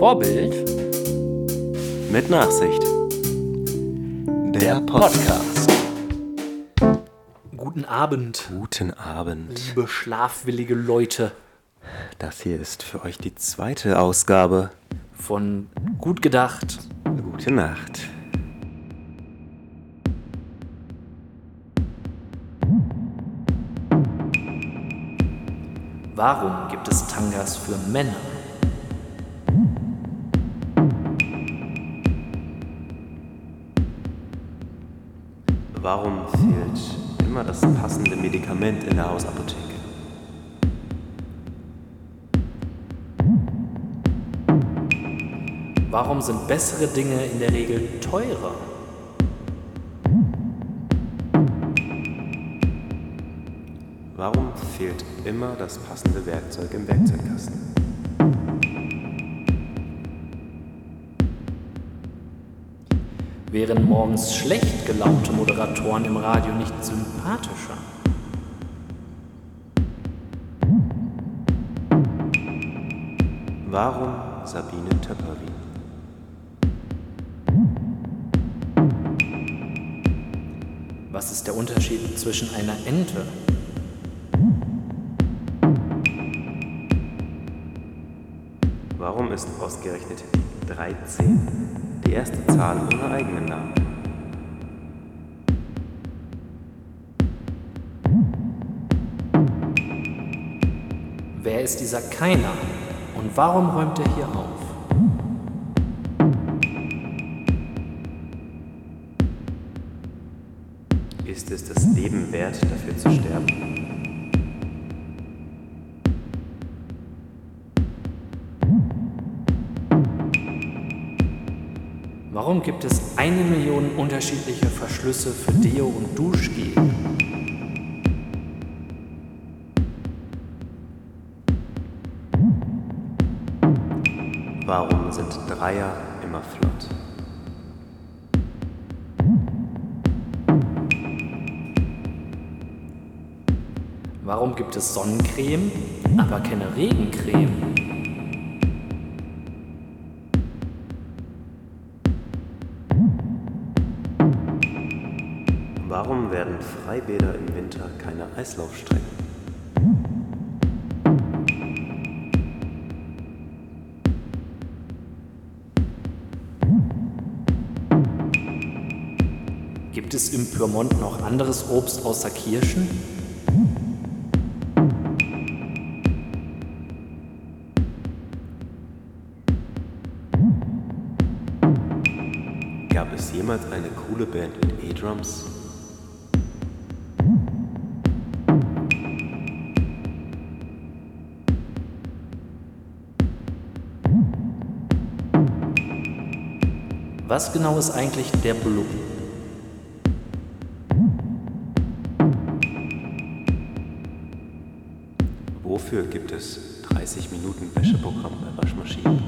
Vorbild Mit Nachsicht. Der Podcast. Guten Abend, Guten Abend. liebe schlafwillige Leute Das hier ist für euch die zweite Ausgabe. von Gut gedacht. Gute Nacht. Warum gibt es Tangas für Männer? Warum fehlt immer das passende Medikament in der Hausapotheke? Warum sind bessere Dinge in der Regel teurer? Warum fehlt immer das passende Werkzeug im Werkzeugkasten? Wären morgens schlecht gelaunte Moderatoren im Radio nicht sympathischer? Warum Sabine Töpperwien? Was ist der Unterschied zwischen einer Ente? Warum ist ausgerechnet die 13 die erste Zahl ohne eigenen Namen? Wer ist dieser Keiner? Und warum räumt er hier auf? Ist es das Leben wert, dafür zu sterben? Warum gibt es eine Million unterschiedliche Verschlüsse für Deo und Duschgel? Warum sind Dreier immer flott? Warum gibt es Sonnencreme, aber keine Regencreme? Warum werden Freibäder im Winter keine Eislaufstrecken? Gibt es im Pyrmont noch anderes Obst außer Kirschen? Gab es jemals eine coole Band mit E-Drums? Was genau ist eigentlich der Blub? Wofür gibt es 30 Minuten Wäscheprogramm bei Waschmaschinen?